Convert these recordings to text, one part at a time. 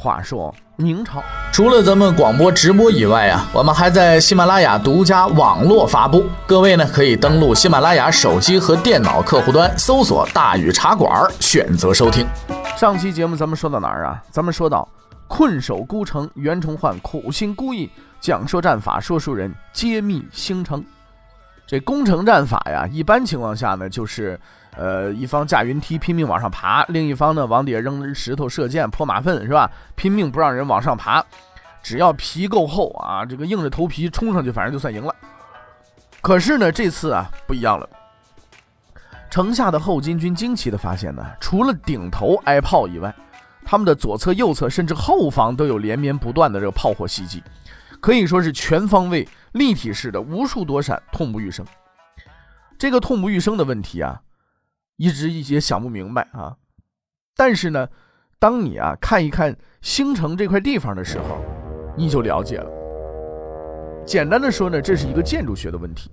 话说。明朝除了咱们广播直播以外啊，我们还在喜马拉雅独家网络发布。各位呢，可以登录喜马拉雅手机和电脑客户端，搜索“大禹茶馆”，选择收听。上期节目咱们说到哪儿啊？咱们说到困守孤城，袁崇焕苦心孤诣，讲说战法，说书人揭秘星城。这攻城战法呀，一般情况下呢，就是。呃，一方架云梯拼命往上爬，另一方呢往底下扔石头、射箭、泼马粪，是吧？拼命不让人往上爬，只要皮够厚啊，这个硬着头皮冲上去，反正就算赢了。可是呢，这次啊不一样了。城下的后金军惊奇的发现呢，除了顶头挨炮以外，他们的左侧、右侧甚至后方都有连绵不断的这个炮火袭击，可以说是全方位、立体式的无数躲闪，痛不欲生。这个痛不欲生的问题啊。一直也想不明白啊，但是呢，当你啊看一看星城这块地方的时候，你就了解了。简单的说呢，这是一个建筑学的问题。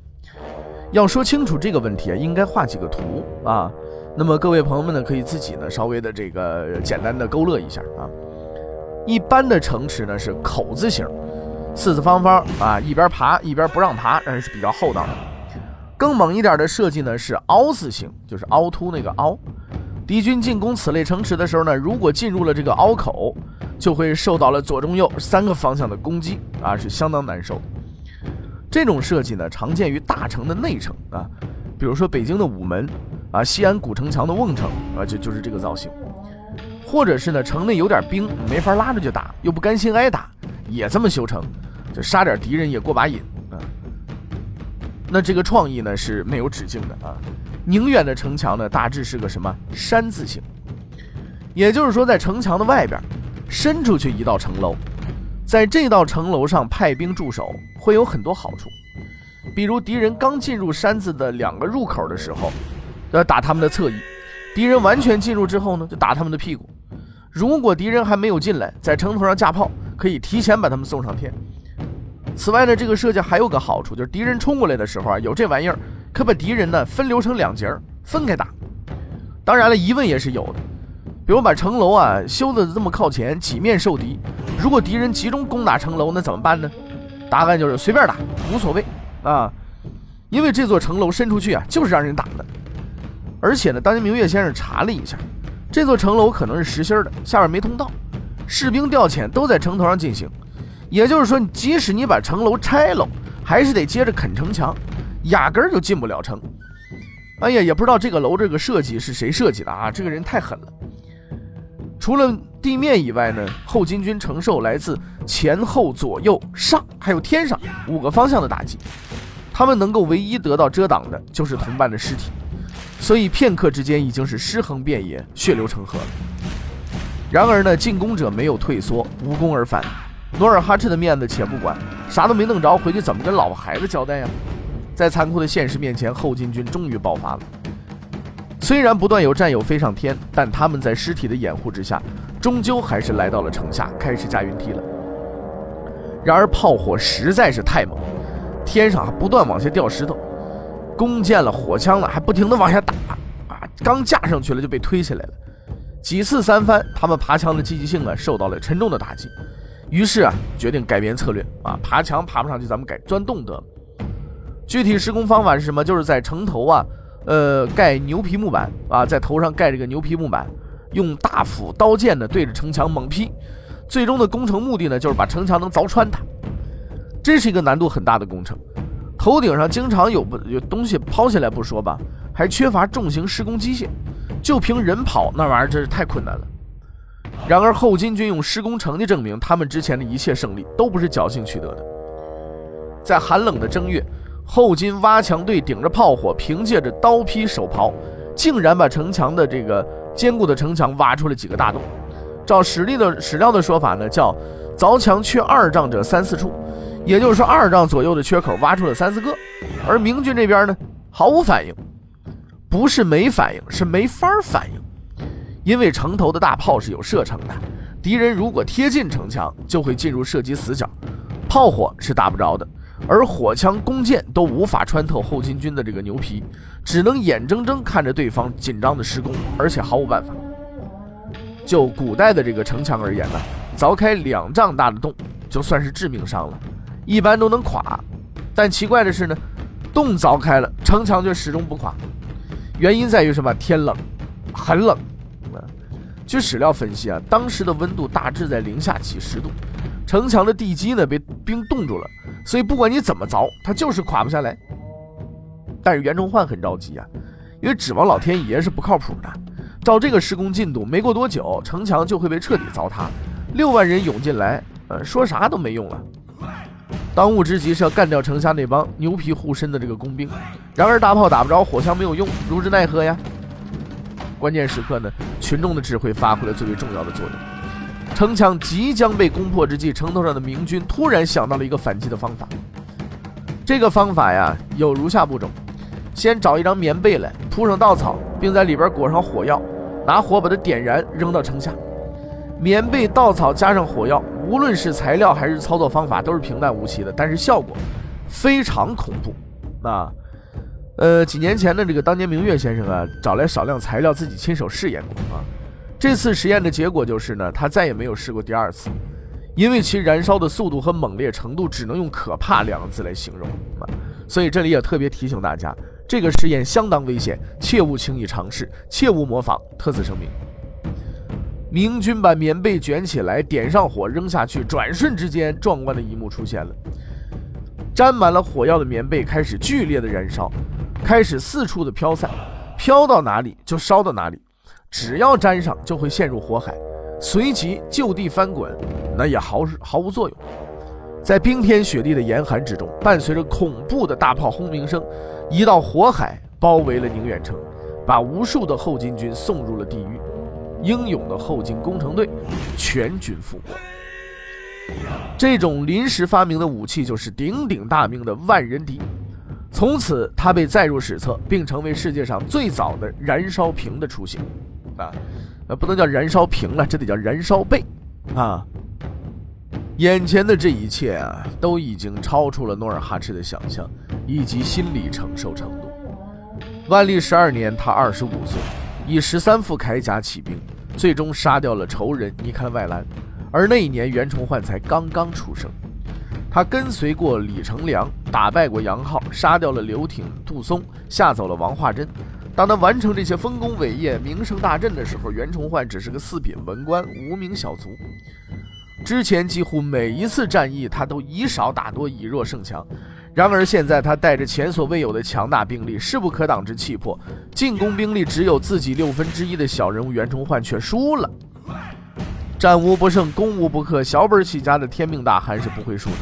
要说清楚这个问题啊，应该画几个图啊。那么各位朋友们呢，可以自己呢稍微的这个简单的勾勒一下啊。一般的城池呢是口字形，四四方方啊，一边爬一边不让爬，那是比较厚道的。更猛一点的设计呢是凹字形，就是凹凸那个凹。敌军进攻此类城池的时候呢，如果进入了这个凹口，就会受到了左中右三个方向的攻击啊，是相当难受。这种设计呢，常见于大城的内城啊，比如说北京的午门啊，西安古城墙的瓮城啊，就就是这个造型。或者是呢，城内有点兵，没法拉着就打，又不甘心挨打，也这么修城，就杀点敌人也过把瘾。那这个创意呢是没有止境的啊！宁远的城墙呢大致是个什么山字形，也就是说在城墙的外边伸出去一道城楼，在这道城楼上派兵驻守会有很多好处，比如敌人刚进入山子的两个入口的时候，要打他们的侧翼；敌人完全进入之后呢，就打他们的屁股。如果敌人还没有进来，在城头上架炮，可以提前把他们送上天。此外呢，这个设计还有个好处，就是敌人冲过来的时候啊，有这玩意儿，可把敌人呢分流成两截儿，分开打。当然了，疑问也是有的，比如把城楼啊修的这么靠前，几面受敌，如果敌人集中攻打城楼，那怎么办呢？答案就是随便打，无所谓啊，因为这座城楼伸出去啊，就是让人打的。而且呢，当年明月先生查了一下，这座城楼可能是实心的，下面没通道，士兵调遣都在城头上进行。也就是说，即使你把城楼拆了，还是得接着啃城墙，压根儿就进不了城。哎呀，也不知道这个楼这个设计是谁设计的啊！这个人太狠了。除了地面以外呢，后金军承受来自前后左右上还有天上五个方向的打击，他们能够唯一得到遮挡的就是同伴的尸体，所以片刻之间已经是尸横遍野，血流成河了。然而呢，进攻者没有退缩，无功而返。努尔哈赤的面子且不管，啥都没弄着，回去怎么跟老婆孩子交代呀？在残酷的现实面前，后金军终于爆发了。虽然不断有战友飞上天，但他们在尸体的掩护之下，终究还是来到了城下，开始架云梯了。然而炮火实在是太猛，天上还不断往下掉石头，弓箭了、火枪了，还不停的往下打啊！刚架上去了就被推下来了，几次三番，他们爬墙的积极性啊受到了沉重的打击。于是啊，决定改变策略啊，爬墙爬不上去，咱们改钻洞得了。具体施工方法是什么？就是在城头啊，呃，盖牛皮木板啊，在头上盖这个牛皮木板，用大斧、刀剑呢对着城墙猛劈。最终的工程目的呢，就是把城墙能凿穿它。这是一个难度很大的工程，头顶上经常有不有东西抛下来不说吧，还缺乏重型施工机械，就凭人跑那玩意儿真是太困难了。然而后金军用施工成绩证明，他们之前的一切胜利都不是侥幸取得的。在寒冷的正月，后金挖墙队顶着炮火，凭借着刀劈手刨，竟然把城墙的这个坚固的城墙挖出了几个大洞。照史力的史料的说法呢，叫凿墙缺二丈者三四处，也就是说二丈左右的缺口挖出了三四个。而明军这边呢，毫无反应，不是没反应，是没法反应，因为城头的大炮是有射程的，敌人如果贴近城墙，就会进入射击死角，炮火是打不着的。而火枪、弓箭都无法穿透后金军的这个牛皮，只能眼睁睁看着对方紧张的施工，而且毫无办法。就古代的这个城墙而言呢，凿开两丈大的洞就算是致命伤了，一般都能垮。但奇怪的是呢，洞凿开了，城墙却始终不垮。原因在于什么？天冷，很冷。据史料分析啊，当时的温度大致在零下几十度，城墙的地基呢被冰冻住了。所以不管你怎么凿，它就是垮不下来。但是袁崇焕很着急啊，因为指望老天爷是不靠谱的。照这个施工进度，没过多久，城墙就会被彻底凿塌，六万人涌进来，呃，说啥都没用了。当务之急是要干掉城下那帮牛皮护身的这个工兵。然而大炮打不着，火枪没有用，如之奈何呀？关键时刻呢，群众的智慧发挥了最为重要的作用。城墙即将被攻破之际，城头上的明军突然想到了一个反击的方法。这个方法呀，有如下步骤：先找一张棉被来，铺上稻草，并在里边裹上火药，拿火把它点燃，扔到城下。棉被、稻草加上火药，无论是材料还是操作方法，都是平淡无奇的，但是效果非常恐怖。啊，呃，几年前的这个当年明月先生啊，找来少量材料，自己亲手试验过啊。这次实验的结果就是呢，他再也没有试过第二次，因为其燃烧的速度和猛烈程度只能用“可怕”两个字来形容啊。所以这里也特别提醒大家，这个试验相当危险，切勿轻易尝试，切勿模仿，特此声明。明军把棉被卷起来，点上火，扔下去，转瞬之间，壮观的一幕出现了：沾满了火药的棉被开始剧烈的燃烧，开始四处的飘散，飘到哪里就烧到哪里。只要沾上，就会陷入火海，随即就地翻滚，那也毫毫无作用。在冰天雪地的严寒之中，伴随着恐怖的大炮轰鸣声，一道火海包围了宁远城，把无数的后金军送入了地狱。英勇的后金工程队全军覆没。这种临时发明的武器就是鼎鼎大名的万人敌，从此它被载入史册，并成为世界上最早的燃烧瓶的雏形。啊，呃，不能叫燃烧瓶了，这得叫燃烧被，啊！眼前的这一切啊，都已经超出了努尔哈赤的想象以及心理承受程度。万历十二年，他二十五岁，以十三副铠甲起兵，最终杀掉了仇人尼堪外兰。而那一年，袁崇焕才刚刚出生，他跟随过李成梁，打败过杨浩，杀掉了刘挺、杜松，吓走了王化贞。当他完成这些丰功伟业、名声大振的时候，袁崇焕只是个四品文官、无名小卒。之前几乎每一次战役，他都以少打多、以弱胜强。然而现在，他带着前所未有的强大兵力、势不可挡之气魄，进攻兵力只有自己六分之一的小人物袁崇焕却输了。战无不胜、攻无不克，小本起家的天命大汉是不会输的，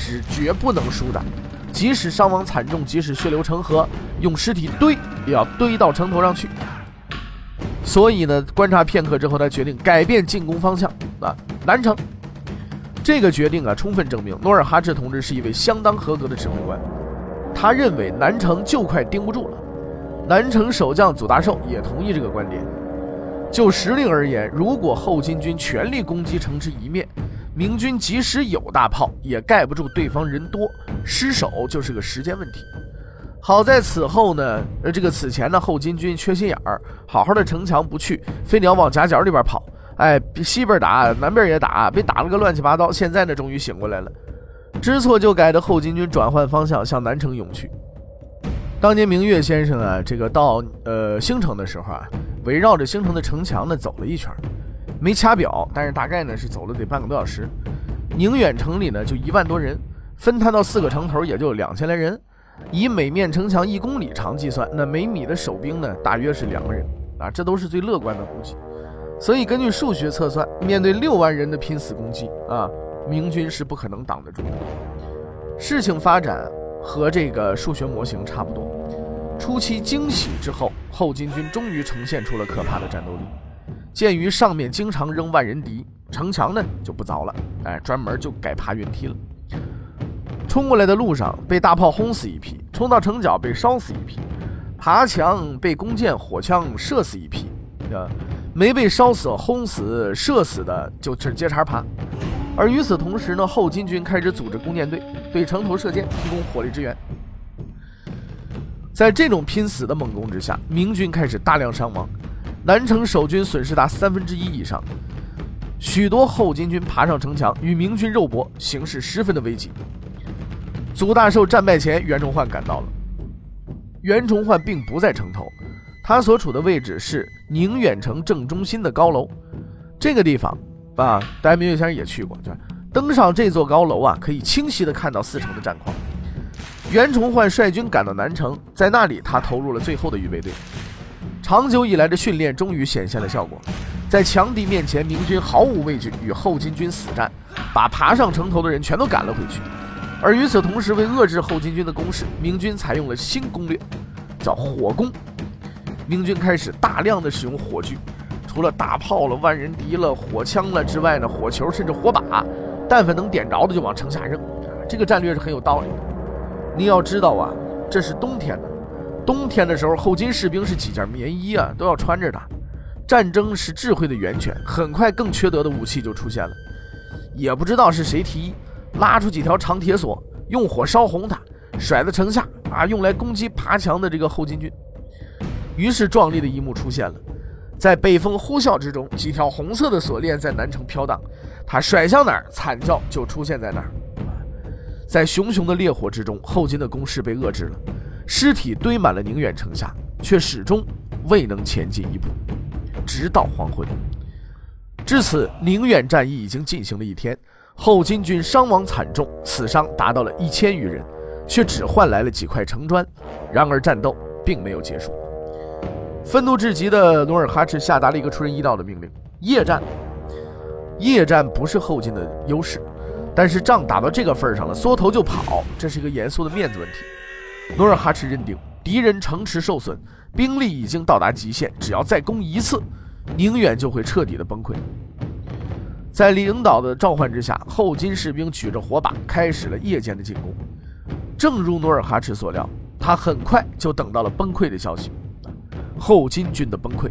是绝不能输的。即使伤亡惨重，即使血流成河，用尸体堆也要堆到城头上去。所以呢，观察片刻之后，他决定改变进攻方向啊，南城。这个决定啊，充分证明努尔哈赤同志是一位相当合格的指挥官。他认为南城就快盯不住了。南城守将祖大寿也同意这个观点。就实力而言，如果后金军全力攻击城池一面。明军即使有大炮，也盖不住对方人多，失守就是个时间问题。好在此后呢，呃，这个此前呢，后金军缺心眼儿，好好的城墙不去，非得要往夹角里边跑。哎，西边打，南边也打，被打了个乱七八糟。现在呢，终于醒过来了，知错就改的后金军转换方向，向南城涌去。当年明月先生啊，这个到呃兴城的时候啊，围绕着兴城的城墙呢走了一圈。没掐表，但是大概呢是走了得半个多小时。宁远城里呢就一万多人，分摊到四个城头也就两千来人。以每面城墙一公里长计算，那每米的守兵呢大约是两个人啊，这都是最乐观的估计。所以根据数学测算，面对六万人的拼死攻击啊，明军是不可能挡得住的。事情发展和这个数学模型差不多。初期惊喜之后，后金军终于呈现出了可怕的战斗力。鉴于上面经常扔万人敌，城墙呢就不凿了，哎，专门就改爬云梯了。冲过来的路上被大炮轰死一批，冲到城角被烧死一批，爬墙被弓箭、火枪射死一批，啊，没被烧死、轰死、射死的就是接茬爬。而与此同时呢，后金军开始组织弓箭队对城头射箭，提供火力支援。在这种拼死的猛攻之下，明军开始大量伤亡，南城守军损失达三分之一以上，许多后金军爬上城墙与明军肉搏，形势十分的危急。祖大寿战败前，袁崇焕赶到了。袁崇焕并不在城头，他所处的位置是宁远城正中心的高楼。这个地方啊，大家明月先生也去过，就登上这座高楼啊，可以清晰的看到四城的战况。袁崇焕率军赶到南城，在那里他投入了最后的预备队。长久以来的训练终于显现了效果，在强敌面前，明军毫无畏惧，与后金军死战，把爬上城头的人全都赶了回去。而与此同时，为遏制后金军的攻势，明军采用了新攻略，叫火攻。明军开始大量的使用火炬，除了大炮了、万人敌了、火枪了之外呢，火球甚至火把，但凡能点着的就往城下扔。这个战略是很有道理的。你要知道啊，这是冬天的，冬天的时候，后金士兵是几件棉衣啊，都要穿着的。战争是智慧的源泉，很快更缺德的武器就出现了。也不知道是谁提议，拉出几条长铁索，用火烧红它，甩在城下啊，用来攻击爬墙的这个后金军。于是壮丽的一幕出现了，在北风呼啸之中，几条红色的锁链在南城飘荡，它甩向哪儿，惨叫就出现在哪儿。在熊熊的烈火之中，后金的攻势被遏制了，尸体堆满了宁远城下，却始终未能前进一步，直到黄昏。至此，宁远战役已经进行了一天，后金军伤亡惨重，死伤达到了一千余人，却只换来了几块城砖。然而，战斗并没有结束。愤怒至极的努尔哈赤下达了一个出人意料的命令：夜战。夜战不是后金的优势。但是仗打到这个份上了，缩头就跑，这是一个严肃的面子问题。努尔哈赤认定敌人城池受损，兵力已经到达极限，只要再攻一次，宁远就会彻底的崩溃。在领导的召唤之下，后金士兵举着火把，开始了夜间的进攻。正如努尔哈赤所料，他很快就等到了崩溃的消息——后金军的崩溃。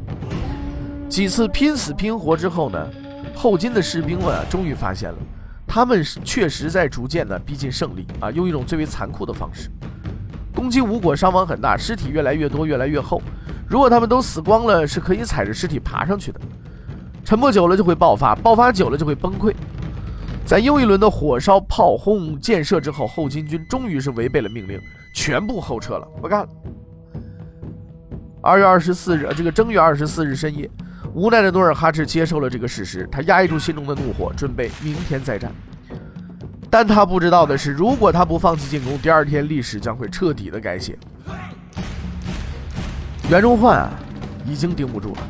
几次拼死拼活之后呢，后金的士兵们啊，终于发现了。他们确实在逐渐的逼近胜利啊，用一种最为残酷的方式，攻击无果，伤亡很大，尸体越来越多，越来越厚。如果他们都死光了，是可以踩着尸体爬上去的。沉默久了就会爆发，爆发久了就会崩溃。在又一轮的火烧、炮轰、箭射之后，后金军终于是违背了命令，全部后撤了，不干了。二月二十四日，这个正月二十四日深夜。无奈的努尔哈赤接受了这个事实，他压抑住心中的怒火，准备明天再战。但他不知道的是，如果他不放弃进攻，第二天历史将会彻底的改写。袁崇焕啊，已经盯不住了，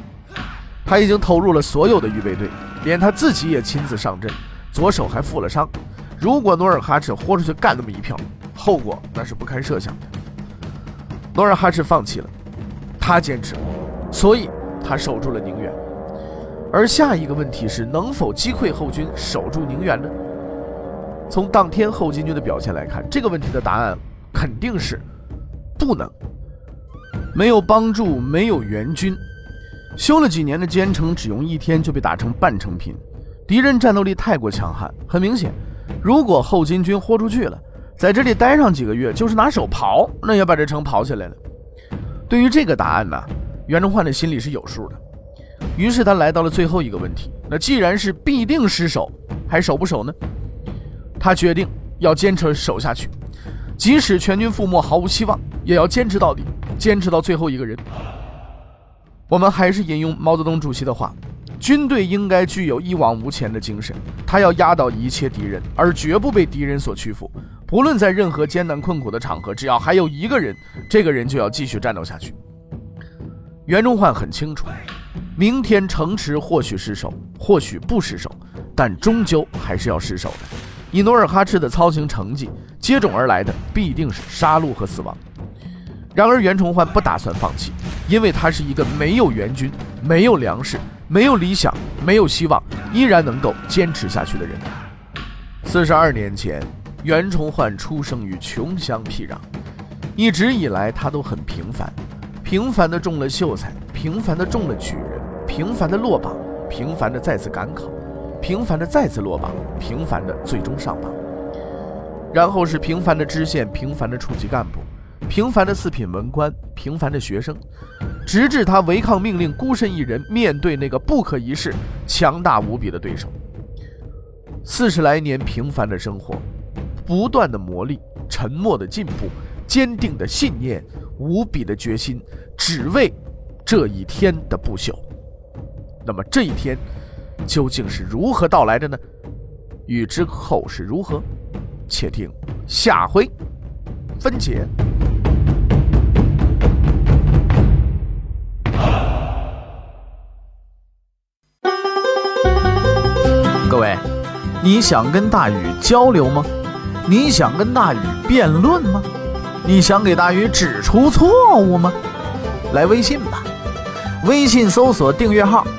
他已经投入了所有的预备队，连他自己也亲自上阵，左手还负了伤。如果努尔哈赤豁出去干那么一票，后果那是不堪设想的。努尔哈赤放弃了，他坚持，所以。他守住了宁远，而下一个问题是能否击溃后军，守住宁远呢？从当天后金军的表现来看，这个问题的答案肯定是不能。没有帮助，没有援军，修了几年的坚城，只用一天就被打成半成品。敌人战斗力太过强悍，很明显，如果后金军豁出去了，在这里待上几个月，就是拿手刨，那也把这城刨下来了。对于这个答案呢？袁崇焕的心里是有数的，于是他来到了最后一个问题：那既然是必定失守，还守不守呢？他决定要坚持守下去，即使全军覆没，毫无希望，也要坚持到底，坚持到最后一个人。我们还是引用毛泽东主席的话：军队应该具有一往无前的精神，他要压倒一切敌人，而绝不被敌人所屈服。不论在任何艰难困苦的场合，只要还有一个人，这个人就要继续战斗下去。袁崇焕很清楚，明天城池或许失守，或许不失守，但终究还是要失守的。以努尔哈赤的操行成绩，接踵而来的必定是杀戮和死亡。然而袁崇焕不打算放弃，因为他是一个没有援军、没有粮食、没有理想、没有希望，依然能够坚持下去的人。四十二年前，袁崇焕出生于穷乡僻壤，一直以来他都很平凡，平凡的中了秀才，平凡的中了举人，平凡的落榜，平凡的再次赶考，平凡的再次落榜，平凡的最终上榜。然后是平凡的知县，平凡的处级干部，平凡的四品文官，平凡的学生，直至他违抗命令，孤身一人面对那个不可一世、强大无比的对手。四十来年平凡的生活，不断的磨砺，沉默的进步，坚定的信念，无比的决心，只为这一天的不朽。那么这一天究竟是如何到来的呢？欲知后事如何？且听下回分解。各位，你想跟大禹交流吗？你想跟大禹辩论吗？你想给大禹指出错误吗？来微信吧，微信搜索订阅号“